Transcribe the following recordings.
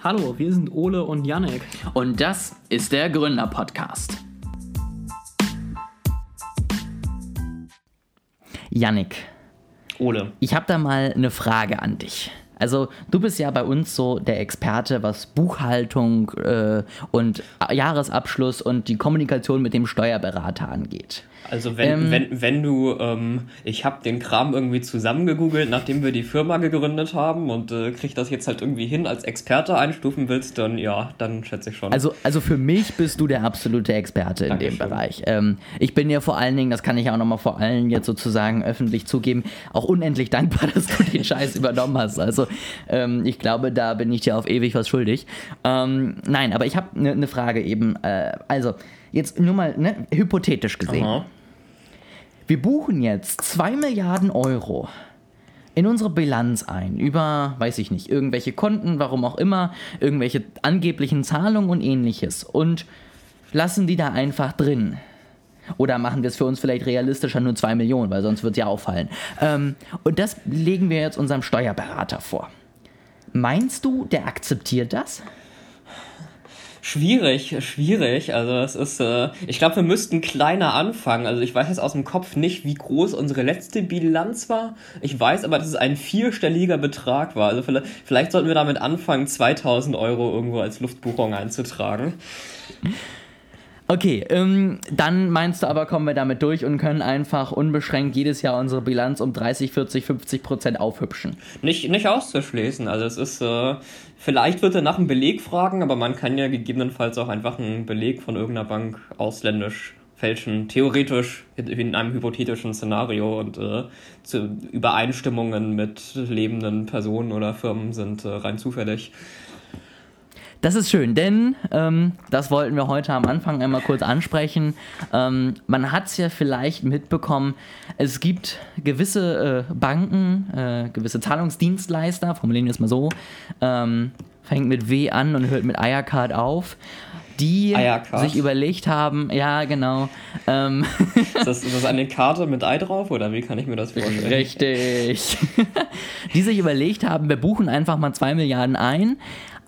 Hallo, wir sind Ole und Yannick. Und das ist der Gründer-Podcast. Yannick. Ole. Ich habe da mal eine Frage an dich. Also du bist ja bei uns so der Experte, was Buchhaltung äh, und Jahresabschluss und die Kommunikation mit dem Steuerberater angeht. Also wenn, ähm, wenn, wenn du, ähm, ich habe den Kram irgendwie zusammengegoogelt, nachdem wir die Firma gegründet haben und äh, krieg das jetzt halt irgendwie hin als Experte einstufen willst, dann ja, dann schätze ich schon. Also, also für mich bist du der absolute Experte in Dankeschön. dem Bereich. Ähm, ich bin ja vor allen Dingen, das kann ich auch nochmal vor allen jetzt sozusagen öffentlich zugeben, auch unendlich dankbar, dass du den Scheiß übernommen hast. Also ähm, ich glaube, da bin ich dir auf ewig was schuldig. Ähm, nein, aber ich habe eine ne Frage eben. Äh, also jetzt nur mal ne, hypothetisch gesehen. Aha. Wir buchen jetzt 2 Milliarden Euro in unsere Bilanz ein über, weiß ich nicht, irgendwelche Konten, warum auch immer, irgendwelche angeblichen Zahlungen und ähnliches und lassen die da einfach drin. Oder machen wir es für uns vielleicht realistischer nur 2 Millionen, weil sonst wird es ja auffallen. Ähm, und das legen wir jetzt unserem Steuerberater vor. Meinst du, der akzeptiert das? Schwierig, schwierig. Also es ist, äh, ich glaube, wir müssten kleiner anfangen. Also ich weiß jetzt aus dem Kopf nicht, wie groß unsere letzte Bilanz war. Ich weiß aber, dass es ein vierstelliger Betrag war. Also vielleicht, vielleicht sollten wir damit anfangen, 2000 Euro irgendwo als Luftbuchung einzutragen. Okay, ähm, dann meinst du aber, kommen wir damit durch und können einfach unbeschränkt jedes Jahr unsere Bilanz um 30, 40, 50 Prozent aufhübschen. Nicht, nicht auszuschließen. Also es ist, äh, vielleicht wird er nach einem Beleg fragen, aber man kann ja gegebenenfalls auch einfach einen Beleg von irgendeiner Bank ausländisch fälschen, theoretisch in einem hypothetischen Szenario und äh, zu Übereinstimmungen mit lebenden Personen oder Firmen sind äh, rein zufällig. Das ist schön, denn ähm, das wollten wir heute am Anfang einmal kurz ansprechen. Ähm, man hat es ja vielleicht mitbekommen, es gibt gewisse äh, Banken, äh, gewisse Zahlungsdienstleister, formulieren wir es mal so, ähm, fängt mit W an und hört mit Eiercard auf die Eiercard. sich überlegt haben, ja, genau. Ähm. Ist, das, ist das eine Karte mit Ei drauf oder wie kann ich mir das vorstellen? Richtig. die sich überlegt haben, wir buchen einfach mal zwei Milliarden ein,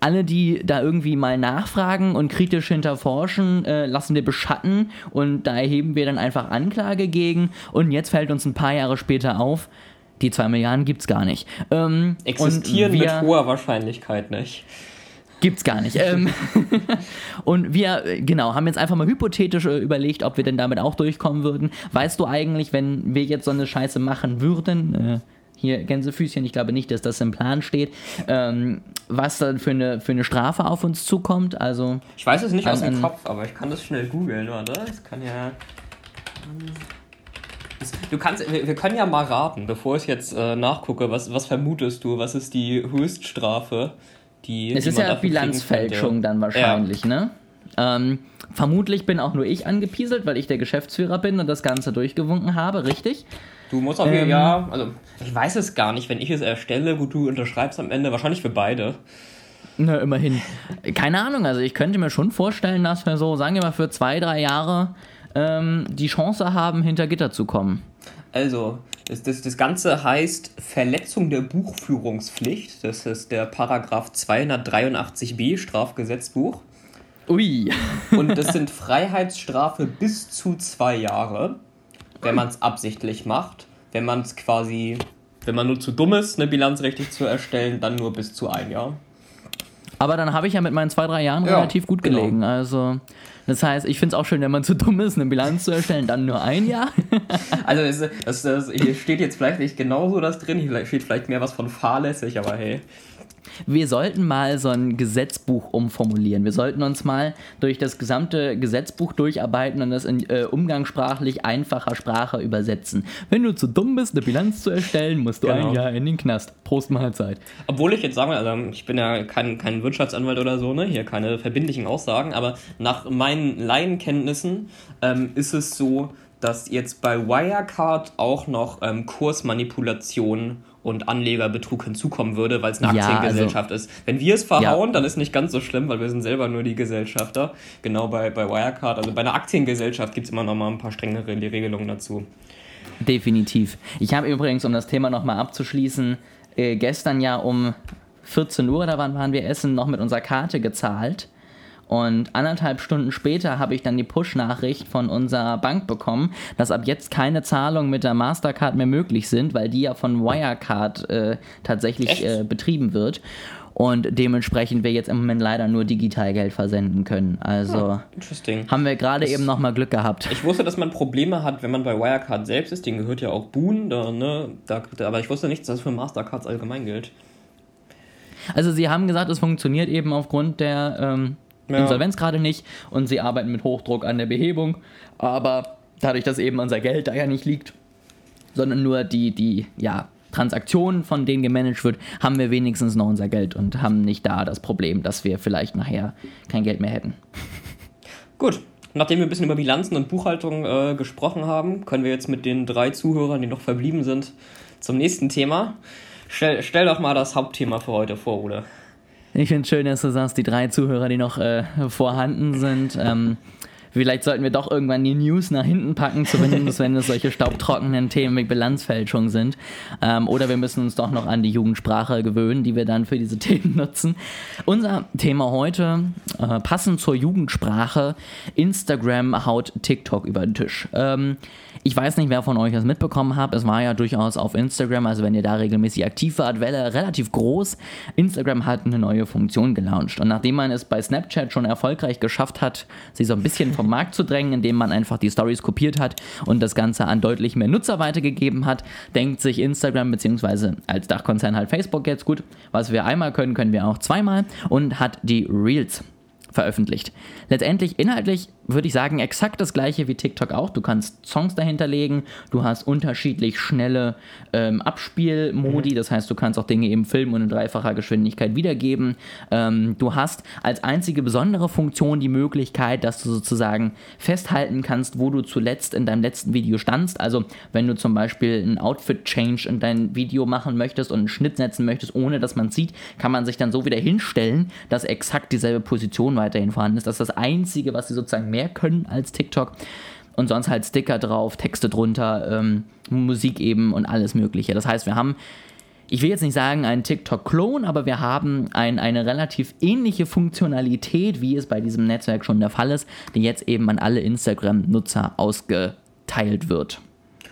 alle, die da irgendwie mal nachfragen und kritisch hinterforschen, äh, lassen wir beschatten und da erheben wir dann einfach Anklage gegen und jetzt fällt uns ein paar Jahre später auf, die zwei Milliarden gibt's gar nicht. Ähm, Existieren wir, mit hoher Wahrscheinlichkeit nicht. Gibt's gar nicht. Ähm, und wir, äh, genau, haben jetzt einfach mal hypothetisch äh, überlegt, ob wir denn damit auch durchkommen würden. Weißt du eigentlich, wenn wir jetzt so eine Scheiße machen würden, äh, hier Gänsefüßchen, ich glaube nicht, dass das im Plan steht, ähm, was dann für eine, für eine Strafe auf uns zukommt. Also, ich weiß es nicht aus dem Kopf, aber ich kann das schnell googeln, oder? Das kann ja. Du kannst, wir können ja mal raten, bevor ich jetzt äh, nachgucke, was, was vermutest du, was ist die Höchststrafe, die. Es die ist ja Bilanzfälschung dann wahrscheinlich, ja. ne? Ähm, vermutlich bin auch nur ich angepieselt, weil ich der Geschäftsführer bin und das Ganze durchgewunken habe, richtig? Du musst auf jeden ähm, ja, also ich weiß es gar nicht, wenn ich es erstelle, gut, du unterschreibst am Ende, wahrscheinlich für beide. Na, immerhin. Keine Ahnung, also ich könnte mir schon vorstellen, dass wir so, sagen wir mal, für zwei, drei Jahre ähm, die Chance haben, hinter Gitter zu kommen. Also, das, das, das Ganze heißt Verletzung der Buchführungspflicht. Das ist der Paragraph 283b Strafgesetzbuch. Ui. Und das sind Freiheitsstrafe bis zu zwei Jahre wenn man es absichtlich macht. Wenn man es quasi, wenn man nur zu dumm ist, eine Bilanz richtig zu erstellen, dann nur bis zu ein Jahr. Aber dann habe ich ja mit meinen zwei, drei Jahren ja, relativ gut genau. gelegen. Also, das heißt, ich finde es auch schön, wenn man zu dumm ist, eine Bilanz zu erstellen, dann nur ein Jahr. also, das, das, das, hier steht jetzt vielleicht nicht genauso das drin, hier steht vielleicht mehr was von fahrlässig, aber hey wir sollten mal so ein Gesetzbuch umformulieren. Wir sollten uns mal durch das gesamte Gesetzbuch durcharbeiten und das in äh, umgangssprachlich einfacher Sprache übersetzen. Wenn du zu dumm bist, eine Bilanz zu erstellen, musst du genau. ein Jahr in den Knast. Prost Mahlzeit. Obwohl ich jetzt sagen will, also ich bin ja kein, kein Wirtschaftsanwalt oder so, ne? hier keine verbindlichen Aussagen, aber nach meinen Laienkenntnissen ähm, ist es so, dass jetzt bei Wirecard auch noch ähm, Kursmanipulation und Anlegerbetrug hinzukommen würde, weil es eine Aktiengesellschaft ja, also, ist. Wenn wir es verhauen, ja. dann ist nicht ganz so schlimm, weil wir sind selber nur die Gesellschafter. Genau bei, bei Wirecard. Also bei einer Aktiengesellschaft gibt es immer noch mal ein paar strengere Regelungen dazu. Definitiv. Ich habe übrigens, um das Thema noch mal abzuschließen, äh, gestern ja um 14 Uhr, da wann waren wir essen, noch mit unserer Karte gezahlt. Und anderthalb Stunden später habe ich dann die Push-Nachricht von unserer Bank bekommen, dass ab jetzt keine Zahlungen mit der Mastercard mehr möglich sind, weil die ja von Wirecard äh, tatsächlich äh, betrieben wird. Und dementsprechend wir jetzt im Moment leider nur digital Geld versenden können. Also Interesting. haben wir gerade eben nochmal Glück gehabt. Ich wusste, dass man Probleme hat, wenn man bei Wirecard selbst ist. Den gehört ja auch Boon, da, ne? Da, aber ich wusste nicht, dass das für Mastercards allgemein gilt. Also sie haben gesagt, es funktioniert eben aufgrund der ähm, Ja. Insolvenz gerade nicht und sie arbeiten mit Hochdruck an der Behebung. Aber dadurch, dass eben unser Geld da ja nicht liegt, sondern nur die, die ja, Transaktionen, von denen gemanagt wird, haben wir wenigstens noch unser Geld und haben nicht da das Problem, dass wir vielleicht nachher kein Geld mehr hätten. Gut. Nachdem wir ein bisschen über Bilanzen und Buchhaltung äh, gesprochen haben, können wir jetzt mit den drei Zuhörern, die noch verblieben sind, zum nächsten Thema. Stell, stell doch mal das Hauptthema für heute vor, Ole. Ich finde es schön, dass du sagst, die drei Zuhörer, die noch äh, vorhanden sind. Ähm, vielleicht sollten wir doch irgendwann die News nach hinten packen, zumindest wenn es solche staubtrockenen Themen wie Bilanzfälschung sind. Ähm, oder wir müssen uns doch noch an die Jugendsprache gewöhnen, die wir dann für diese Themen nutzen. Unser Thema heute, äh, passend zur Jugendsprache, Instagram haut TikTok über den Tisch. Ähm, ich weiß nicht, wer von euch das mitbekommen hat. Es war ja durchaus auf Instagram, also wenn ihr da regelmäßig aktiv wart, Welle relativ groß. Instagram hat eine neue Funktion gelauncht. Und nachdem man es bei Snapchat schon erfolgreich geschafft hat, sie so ein bisschen vom Markt zu drängen, indem man einfach die Stories kopiert hat und das Ganze an deutlich mehr Nutzer weitergegeben hat, denkt sich Instagram beziehungsweise als Dachkonzern halt Facebook jetzt gut, was wir einmal können, können wir auch zweimal und hat die Reels veröffentlicht. Letztendlich inhaltlich würde ich sagen exakt das gleiche wie TikTok auch. Du kannst Songs dahinter legen, du hast unterschiedlich schnelle ähm, Abspielmodi, das heißt, du kannst auch Dinge eben filmen und in dreifacher Geschwindigkeit wiedergeben. Ähm, du hast als einzige besondere Funktion die Möglichkeit, dass du sozusagen festhalten kannst, wo du zuletzt in deinem letzten Video standst. Also wenn du zum Beispiel einen Outfit-Change in dein Video machen möchtest und einen Schnitt setzen möchtest, ohne dass man sieht, kann man sich dann so wieder hinstellen, dass exakt dieselbe Position weiterhin vorhanden ist. Das ist das Einzige, was sie sozusagen mehr können als TikTok. Und sonst halt Sticker drauf, Texte drunter, ähm, Musik eben und alles Mögliche. Das heißt, wir haben, ich will jetzt nicht sagen einen TikTok-Klon, aber wir haben ein, eine relativ ähnliche Funktionalität, wie es bei diesem Netzwerk schon der Fall ist, die jetzt eben an alle Instagram-Nutzer ausgeteilt wird.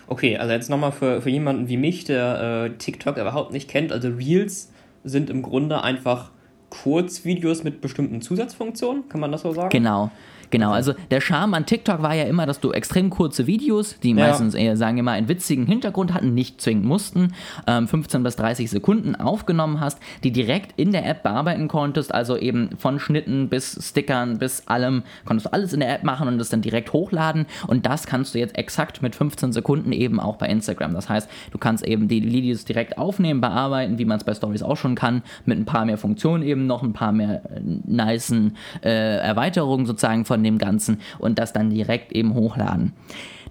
Okay, also jetzt nochmal für, für jemanden wie mich, der äh, TikTok überhaupt nicht kennt. Also Reels sind im Grunde einfach Kurzvideos mit bestimmten Zusatzfunktionen, kann man das so sagen? Genau. Genau, also der Charme an TikTok war ja immer, dass du extrem kurze Videos, die Ja. meistens eher, sagen wir mal, einen witzigen Hintergrund hatten, nicht zwingend mussten, ähm, 15 bis 30 Sekunden aufgenommen hast, die direkt in der App bearbeiten konntest, also eben von Schnitten bis Stickern bis allem, konntest du alles in der App machen und das dann direkt hochladen und das kannst du jetzt exakt mit 15 Sekunden eben auch bei Instagram. Das heißt, du kannst eben die Videos direkt aufnehmen, bearbeiten, wie man es bei Stories auch schon kann, mit ein paar mehr Funktionen eben noch, ein paar mehr äh, nicen äh, Erweiterungen sozusagen von dem Ganzen und das dann direkt eben hochladen.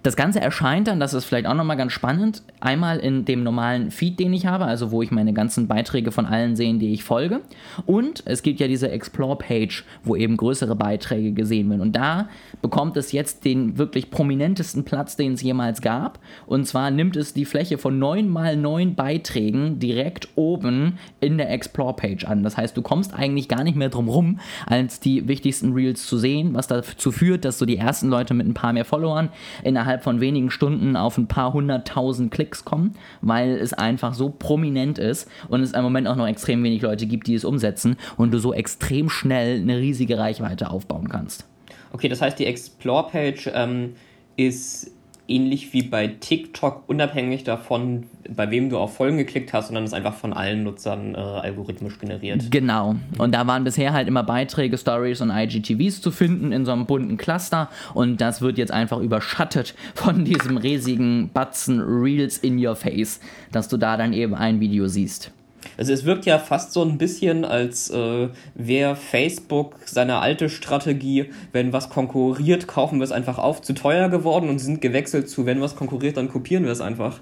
Das Ganze erscheint dann, das ist vielleicht auch nochmal ganz spannend, einmal in dem normalen Feed, den ich habe, also wo ich meine ganzen Beiträge von allen sehe, die ich folge. Und es gibt ja diese Explore-Page, wo eben größere Beiträge gesehen werden. Und da bekommt es jetzt den wirklich prominentesten Platz, den es jemals gab. Und zwar nimmt es die Fläche von 9 mal 9 Beiträgen direkt oben in der Explore-Page an. Das heißt, du kommst eigentlich gar nicht mehr drum rum, als die wichtigsten Reels zu sehen, was dazu führt, dass so die ersten Leute mit ein paar mehr Followern innerhalb von wenigen Stunden auf ein paar hunderttausend Klicks kommen, weil es einfach so prominent ist und es im Moment auch noch extrem wenig Leute gibt, die es umsetzen und du so extrem schnell eine riesige Reichweite aufbauen kannst. Okay, das heißt, die Explore-Page ähm, ist ähnlich wie bei TikTok unabhängig davon, bei wem du auf Folgen geklickt hast, sondern ist einfach von allen Nutzern äh, algorithmisch generiert. Genau. Und da waren bisher halt immer Beiträge, Stories und IGTVs zu finden in so einem bunten Cluster. Und das wird jetzt einfach überschattet von diesem riesigen Batzen Reels in your face, dass du da dann eben ein Video siehst. Also es wirkt ja fast so ein bisschen, als äh, wäre Facebook seine alte Strategie, wenn was konkurriert, kaufen wir es einfach auf, zu teuer geworden und sind gewechselt zu, wenn was konkurriert, dann kopieren wir es einfach.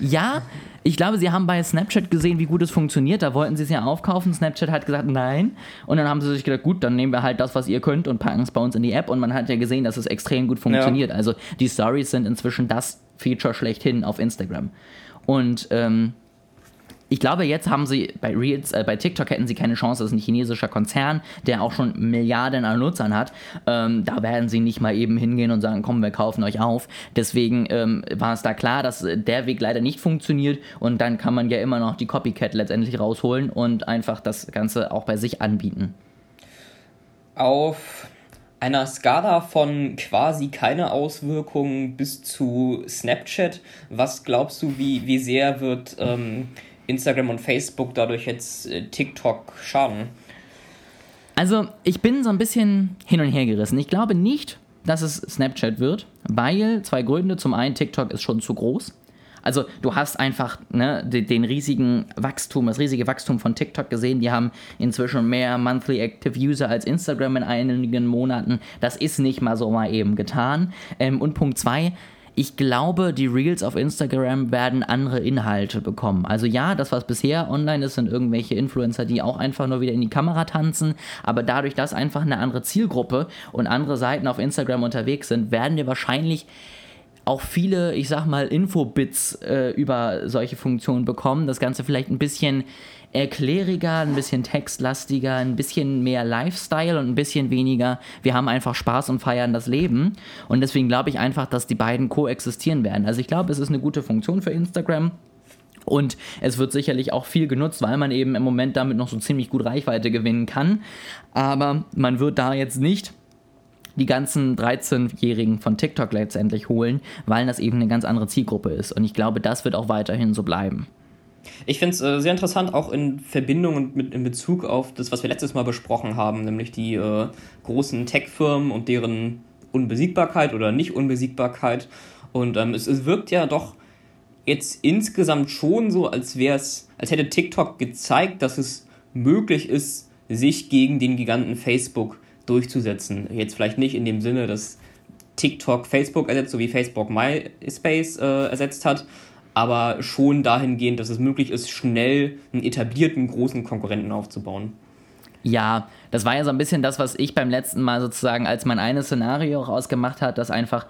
Ja, ich glaube, sie haben bei Snapchat gesehen, wie gut es funktioniert. Da wollten sie es ja aufkaufen. Snapchat hat gesagt, nein. Und dann haben sie sich gedacht, gut, dann nehmen wir halt das, was ihr könnt und packen es bei uns in die App. Und man hat ja gesehen, dass es extrem gut funktioniert. Also die Stories sind inzwischen das Feature schlechthin auf Instagram. Und ähm, ich glaube, jetzt haben sie bei Reels, äh, bei TikTok hätten sie keine Chance. Das ist ein chinesischer Konzern, der auch schon Milliarden an Nutzern hat. Ähm, da werden sie nicht mal eben hingehen und sagen, komm, wir kaufen euch auf. Deswegen ähm, war es da klar, dass der Weg leider nicht funktioniert und dann kann man ja immer noch die Copycat letztendlich rausholen und einfach das Ganze auch bei sich anbieten. Auf einer Skala von quasi keine Auswirkungen bis zu Snapchat, was glaubst du, wie, wie sehr wird ähm, Instagram und Facebook dadurch jetzt äh, TikTok schaden? Also, ich bin so ein bisschen hin und her gerissen. Ich glaube nicht, dass es Snapchat wird, weil zwei Gründe. Zum einen, TikTok ist schon zu groß. Also du hast einfach ne, den, riesigen Wachstum, das riesige Wachstum von TikTok gesehen. Die haben inzwischen mehr Monthly Active User als Instagram in einigen Monaten. Das ist nicht mal so mal eben getan. Ähm, und Punkt zwei, ich glaube, die Reels auf Instagram werden andere Inhalte bekommen. Also ja, das, was bisher online ist, sind irgendwelche Influencer, die auch einfach nur wieder in die Kamera tanzen. Aber dadurch, dass einfach eine andere Zielgruppe und andere Seiten auf Instagram unterwegs sind, werden wir wahrscheinlich auch viele, ich sag mal, Infobits äh, über solche Funktionen bekommen. Das Ganze vielleicht ein bisschen erkläriger, ein bisschen textlastiger, ein bisschen mehr Lifestyle und ein bisschen weniger, wir haben einfach Spaß und feiern das Leben. Und deswegen glaube ich einfach, dass die beiden koexistieren werden. Also ich glaube, es ist eine gute Funktion für Instagram. Und es wird sicherlich auch viel genutzt, weil man eben im Moment damit noch so ziemlich gut Reichweite gewinnen kann. Aber man wird da jetzt nicht die ganzen 13-Jährigen von TikTok letztendlich holen, weil das eben eine ganz andere Zielgruppe ist. Und ich glaube, das wird auch weiterhin so bleiben. Ich finde es äh, sehr interessant, auch in Verbindung und mit, in Bezug auf das, was wir letztes Mal besprochen haben, nämlich die äh, großen Tech-Firmen und deren Unbesiegbarkeit oder Nicht-Unbesiegbarkeit. Und ähm, es, es wirkt ja doch jetzt insgesamt schon so, als wäre es, als hätte TikTok gezeigt, dass es möglich ist, sich gegen den Giganten Facebook durchzusetzen. Jetzt vielleicht nicht in dem Sinne, dass TikTok Facebook ersetzt, so wie Facebook MySpace äh, ersetzt hat, aber schon dahingehend, dass es möglich ist, schnell einen etablierten großen Konkurrenten aufzubauen. Ja, das war ja so ein bisschen das, was ich beim letzten Mal sozusagen als mein eines Szenario rausgemacht hat, dass einfach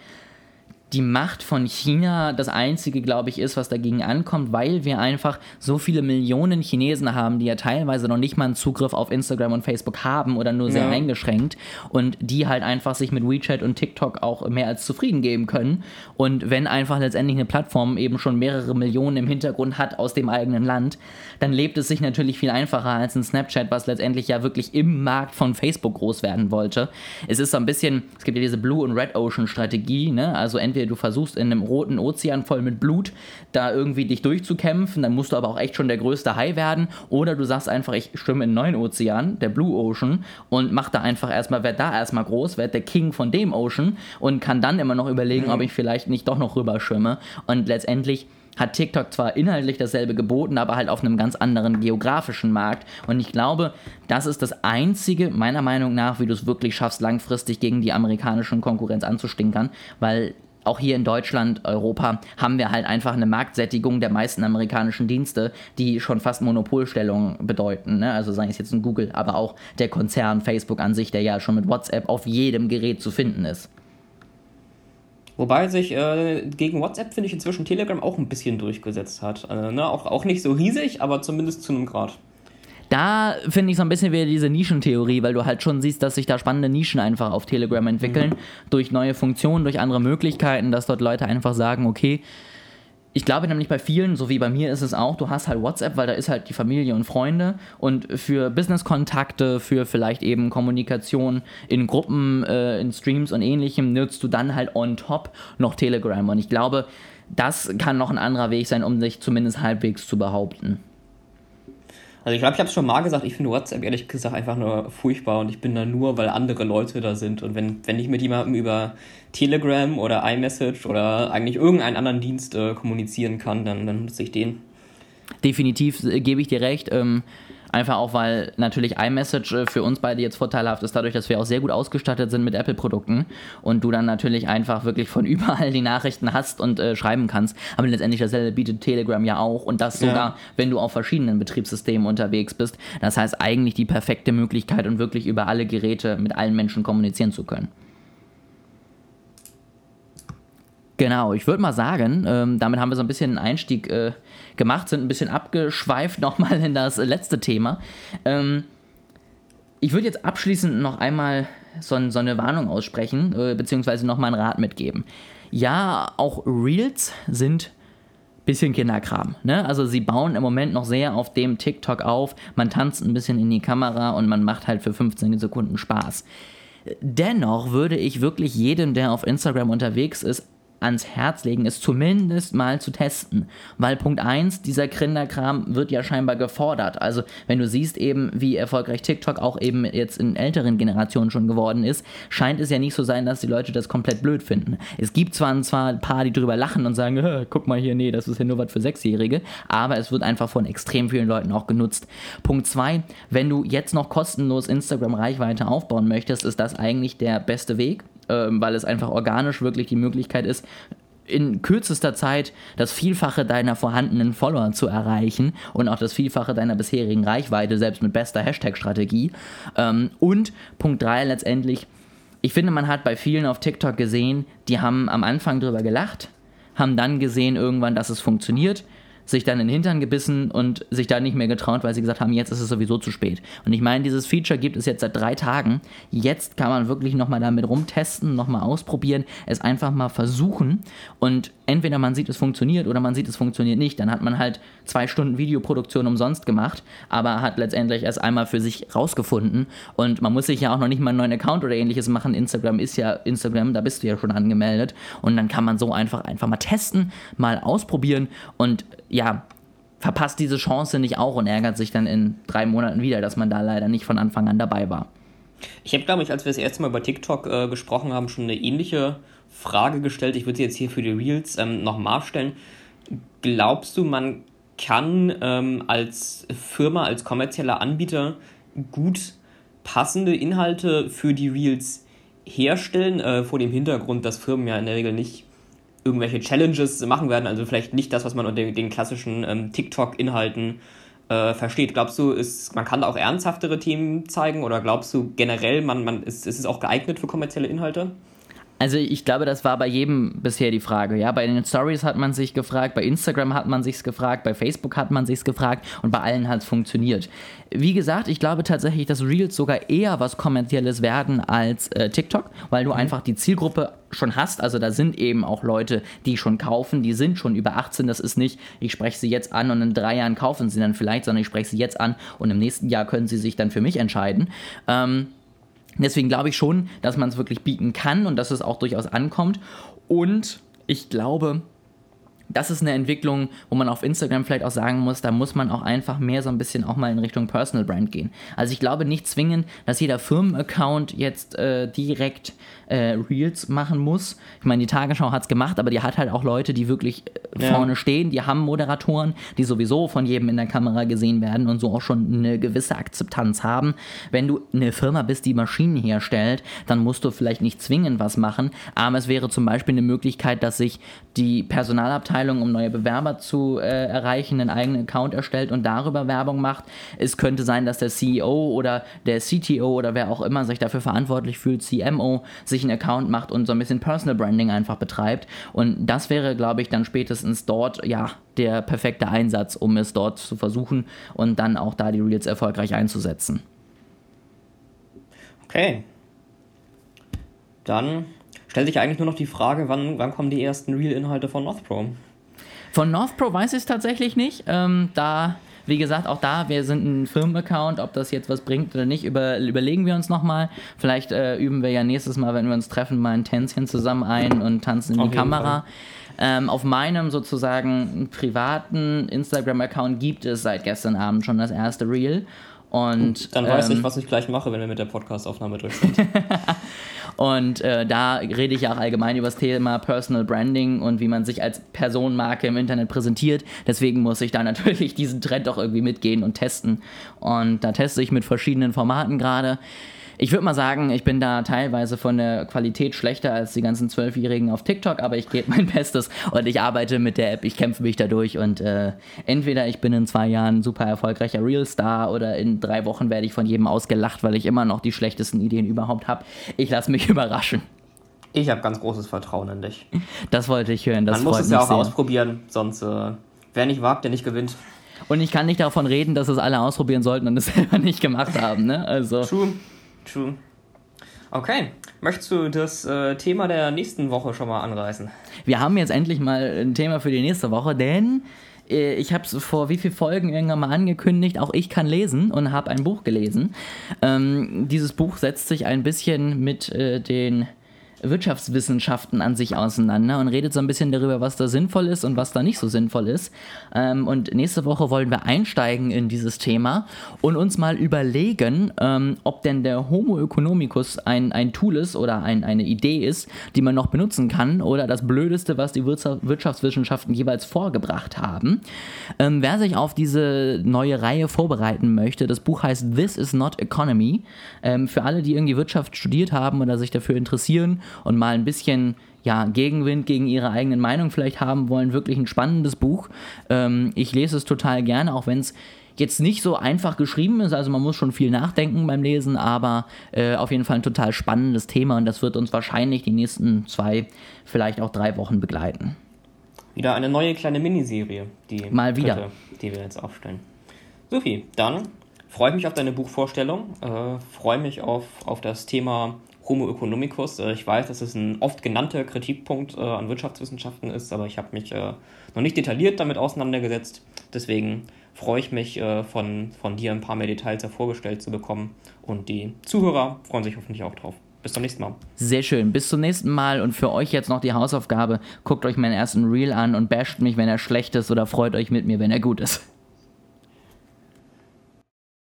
die Macht von China das einzige, glaube ich, ist, was dagegen ankommt, weil wir einfach so viele Millionen Chinesen haben, die ja teilweise noch nicht mal einen Zugriff auf Instagram und Facebook haben oder nur sehr ja. eingeschränkt und die halt einfach sich mit WeChat und TikTok auch mehr als zufrieden geben können. Und wenn einfach letztendlich eine Plattform eben schon mehrere Millionen im Hintergrund hat aus dem eigenen Land, dann lebt es sich natürlich viel einfacher als ein Snapchat, was letztendlich ja wirklich im Markt von Facebook groß werden wollte. Es ist so ein bisschen, es gibt ja diese Blue und Red Ocean Strategie, ne? Also entweder entweder du versuchst in einem roten Ozean voll mit Blut da irgendwie dich durchzukämpfen, dann musst du aber auch echt schon der größte Hai werden, oder du sagst einfach, ich schwimme in einen neuen Ozean, der Blue Ocean, und mach da einfach erstmal, werd da erstmal groß, werd der King von dem Ocean und kann dann immer noch überlegen, mhm. ob ich vielleicht nicht doch noch rüber schwimme. Und letztendlich hat TikTok zwar inhaltlich dasselbe geboten, aber halt auf einem ganz anderen geografischen Markt. Und ich glaube, das ist das Einzige, meiner Meinung nach, wie du es wirklich schaffst, langfristig gegen die amerikanischen Konkurrenz anzustinkern, weil auch hier in Deutschland, Europa, haben wir halt einfach eine Marktsättigung der meisten amerikanischen Dienste, die schon fast Monopolstellung bedeuten. Ne? Also sei es jetzt ein Google, aber auch der Konzern Facebook an sich, der ja schon mit WhatsApp auf jedem Gerät zu finden ist. Wobei sich äh, gegen WhatsApp, finde ich, inzwischen Telegram auch ein bisschen durchgesetzt hat. Äh, ne? auch, auch nicht so riesig, aber zumindest zu einem Grad. Da finde ich so ein bisschen wieder diese Nischentheorie, weil du halt schon siehst, dass sich da spannende Nischen einfach auf Telegram entwickeln, mhm. durch neue Funktionen, durch andere Möglichkeiten, dass dort Leute einfach sagen, okay, ich glaube nämlich bei vielen, so wie bei mir ist es auch, du hast halt WhatsApp, weil da ist halt die Familie und Freunde und für Business-Kontakte, für vielleicht eben Kommunikation in Gruppen, äh, in Streams und ähnlichem nutzt du dann halt on top noch Telegram und ich glaube, das kann noch ein anderer Weg sein, um sich zumindest halbwegs zu behaupten. Also ich glaube, ich habe schon mal gesagt, ich finde WhatsApp ehrlich gesagt einfach nur furchtbar und ich bin da nur, weil andere Leute da sind. Und wenn, wenn ich mit jemandem über Telegram oder iMessage oder eigentlich irgendeinen anderen Dienst äh, kommunizieren kann, dann, dann nutze ich den. Definitiv äh, gebe ich dir recht. Ähm, Einfach auch, weil natürlich iMessage äh, für uns beide jetzt vorteilhaft ist, dadurch, dass wir auch sehr gut ausgestattet sind mit Apple-Produkten und du dann natürlich einfach wirklich von überall die Nachrichten hast und äh, schreiben kannst. Aber letztendlich dasselbe bietet Telegram ja auch und das sogar, ja. wenn du auf verschiedenen Betriebssystemen unterwegs bist. Das heißt eigentlich die perfekte Möglichkeit und wirklich über alle Geräte mit allen Menschen kommunizieren zu können. Genau, ich würde mal sagen, ähm, damit haben wir so ein bisschen einen Einstieg äh, gemacht, sind ein bisschen abgeschweift nochmal in das letzte Thema. Ähm, ich würde jetzt abschließend noch einmal so, so eine Warnung aussprechen, äh, beziehungsweise nochmal einen Rat mitgeben. Ja, auch Reels sind bisschen Kinderkram. Ne? Also sie bauen im Moment noch sehr auf dem TikTok auf. Man tanzt ein bisschen in die Kamera und man macht halt für 15 Sekunden Spaß. Dennoch würde ich wirklich jedem, der auf Instagram unterwegs ist, ans Herz legen, es zumindest mal zu testen. Weil Punkt 1, dieser Kinderkram wird ja scheinbar gefordert. Also wenn du siehst eben, wie erfolgreich TikTok auch eben jetzt in älteren Generationen schon geworden ist, scheint es ja nicht so sein, dass die Leute das komplett blöd finden. Es gibt zwar, zwar ein paar, die drüber lachen und sagen, guck mal hier, nee, das ist ja nur was für Sechsjährige, aber es wird einfach von extrem vielen Leuten auch genutzt. Punkt 2, wenn du jetzt noch kostenlos Instagram-Reichweite aufbauen möchtest, ist das eigentlich der beste Weg ähm, weil es einfach organisch wirklich die Möglichkeit ist, in kürzester Zeit das Vielfache deiner vorhandenen Follower zu erreichen und auch das Vielfache deiner bisherigen Reichweite, selbst mit bester Hashtag-Strategie. Ähm, und Punkt 3 letztendlich, ich finde, man hat bei vielen auf TikTok gesehen, die haben am Anfang drüber gelacht, haben dann gesehen irgendwann, dass es funktioniert sich dann in den Hintern gebissen und sich da nicht mehr getraut, weil sie gesagt haben, jetzt ist es sowieso zu spät. Und ich meine, dieses Feature gibt es jetzt seit drei Tagen. Jetzt kann man wirklich nochmal damit rumtesten, nochmal ausprobieren, es einfach mal versuchen. Und entweder man sieht, es funktioniert oder man sieht, es funktioniert nicht. Dann hat man halt zwei Stunden Videoproduktion umsonst gemacht, aber hat letztendlich erst einmal für sich rausgefunden. Und man muss sich ja auch noch nicht mal einen neuen Account oder ähnliches machen. Instagram ist ja Instagram, da bist du ja schon angemeldet. Und dann kann man so einfach, einfach mal testen, mal ausprobieren und ja, verpasst diese Chance nicht auch und ärgert sich dann in drei Monaten wieder, dass man da leider nicht von Anfang an dabei war. Ich habe, glaube ich, als wir das erste Mal über TikTok äh, gesprochen haben, schon eine ähnliche Frage gestellt. Ich würde sie jetzt hier für die Reels ähm, nochmal stellen. Glaubst du, man kann ähm, als Firma, als kommerzieller Anbieter gut passende Inhalte für die Reels herstellen, äh, vor dem Hintergrund, dass Firmen ja in der Regel nicht irgendwelche Challenges machen werden, also vielleicht nicht das, was man unter den klassischen ähm, TikTok-Inhalten äh, versteht. Glaubst du, ist, man kann da auch ernsthaftere Themen zeigen oder glaubst du generell, man, man ist, ist es auch geeignet für kommerzielle Inhalte? Also ich glaube, das war bei jedem bisher die Frage. Ja, bei den Stories hat man sich gefragt, bei Instagram hat man sich gefragt, bei Facebook hat man sich gefragt und bei allen hat es funktioniert. Wie gesagt, ich glaube tatsächlich, dass Reels sogar eher was kommerzielles werden als äh, TikTok, weil du mhm. einfach die Zielgruppe schon hast. Also da sind eben auch Leute, die schon kaufen, die sind schon über 18. Das ist nicht, ich spreche sie jetzt an und in drei Jahren kaufen sie dann vielleicht, sondern ich spreche sie jetzt an und im nächsten Jahr können sie sich dann für mich entscheiden. Ähm, Deswegen glaube ich schon, dass man es wirklich bieten kann und dass es auch durchaus ankommt. Und ich glaube, das ist eine Entwicklung, wo man auf Instagram vielleicht auch sagen muss, da muss man auch einfach mehr so ein bisschen auch mal in Richtung Personal Brand gehen. Also ich glaube nicht zwingend, dass jeder Firmenaccount jetzt äh, direkt äh, Reels machen muss. Ich meine, die Tagesschau hat es gemacht, aber die hat halt auch Leute, die wirklich äh, ja. vorne stehen, die haben Moderatoren, die sowieso von jedem in der Kamera gesehen werden und so auch schon eine gewisse Akzeptanz haben. Wenn du eine Firma bist, die Maschinen herstellt, dann musst du vielleicht nicht zwingend was machen, aber es wäre zum Beispiel eine Möglichkeit, dass sich die Personalabteilung, um neue Bewerber zu äh, erreichen, einen eigenen Account erstellt und darüber Werbung macht. Es könnte sein, dass der CEO oder der CTO oder wer auch immer sich dafür verantwortlich fühlt, CMO, sich einen Account macht und so ein bisschen Personal Branding einfach betreibt. Und das wäre, glaube ich, dann spätestens dort, ja, der perfekte Einsatz, um es dort zu versuchen und dann auch da die Reels erfolgreich einzusetzen. Okay. Dann stellt sich eigentlich nur noch die Frage, wann, wann kommen die ersten Reel-Inhalte von Northpro? Von Northpro weiß ich es tatsächlich nicht. Ähm, da wie gesagt, auch da, wir sind ein Firmenaccount, ob das jetzt was bringt oder nicht, über, überlegen wir uns nochmal. Vielleicht äh, üben wir ja nächstes Mal, wenn wir uns treffen, mal ein Tänzchen zusammen ein und tanzen in auf die Kamera. Ähm, auf meinem sozusagen privaten Instagram-Account gibt es seit gestern Abend schon das erste Reel. Und, dann weiß ähm, ich, was ich gleich mache, wenn wir mit der Podcast-Aufnahme durch sind. und äh, da rede ich ja auch allgemein über das Thema Personal Branding und wie man sich als Personenmarke im Internet präsentiert. Deswegen muss ich da natürlich diesen Trend auch irgendwie mitgehen und testen. Und da teste ich mit verschiedenen Formaten gerade. Ich würde mal sagen, ich bin da teilweise von der Qualität schlechter als die ganzen Zwölfjährigen auf TikTok, aber ich gebe mein Bestes und ich arbeite mit der App, ich kämpfe mich dadurch und äh, entweder ich bin in zwei Jahren super erfolgreicher Real-Star oder in drei Wochen werde ich von jedem ausgelacht, weil ich immer noch die schlechtesten Ideen überhaupt habe. Ich lasse mich überraschen. Ich habe ganz großes Vertrauen in dich. Das wollte ich hören. Das Man muss es ja auch sehr. ausprobieren, sonst äh, wer nicht wagt, der nicht gewinnt. Und ich kann nicht davon reden, dass es alle ausprobieren sollten und es selber nicht gemacht haben. Ne? Also True, true. Okay, möchtest du das äh, Thema der nächsten Woche schon mal anreißen? wir haben jetzt endlich mal ein Thema für die nächste Woche, denn äh, ich habe es vor wie vielen Folgen irgendwann mal angekündigt, auch ich kann lesen und habe ein Buch gelesen. Ähm, dieses Buch setzt sich ein bisschen mit äh, den Wirtschaftswissenschaften an sich auseinander und redet so ein bisschen darüber, was da sinnvoll ist und was da nicht so sinnvoll ist. Ähm, und nächste Woche wollen wir einsteigen in dieses Thema und uns mal überlegen, ähm, ob denn der Homo economicus ein, ein Tool ist oder ein, eine Idee ist, die man noch benutzen kann oder das Blödeste, was die Wirtschaft- Wirtschaftswissenschaften jeweils vorgebracht haben. Ähm, wer sich auf diese neue Reihe vorbereiten möchte, das Buch heißt This is not Economy. Ähm, für alle, die irgendwie Wirtschaft studiert haben oder sich dafür interessieren und mal ein bisschen ja, Gegenwind gegen ihre eigenen Meinung vielleicht haben wollen, wirklich ein spannendes Buch. Ähm, ich lese es total gerne, auch wenn es jetzt nicht so einfach geschrieben ist, also man muss schon viel nachdenken beim Lesen, aber äh, auf jeden Fall ein total spannendes Thema und das wird uns wahrscheinlich die nächsten zwei, vielleicht auch drei Wochen begleiten. Wieder eine neue kleine Miniserie, die Mal wieder. dritte, die wir jetzt aufstellen. Sophie, dann freue ich mich auf deine Buchvorstellung, äh, freue mich auf, auf das Thema Homo economicus. Äh, ich weiß, dass es ein oft genannter Kritikpunkt äh, an Wirtschaftswissenschaften ist, aber ich habe mich äh, noch nicht detailliert damit auseinandergesetzt. Deswegen freue ich mich, von, von dir ein paar mehr Details hervorgestellt zu bekommen und die Zuhörer freuen sich hoffentlich auch drauf. Bis zum nächsten Mal. Sehr schön. Bis zum nächsten Mal und für euch jetzt noch die Hausaufgabe. Guckt euch meinen ersten Reel an und basht mich, wenn er schlecht ist oder freut euch mit mir, wenn er gut ist.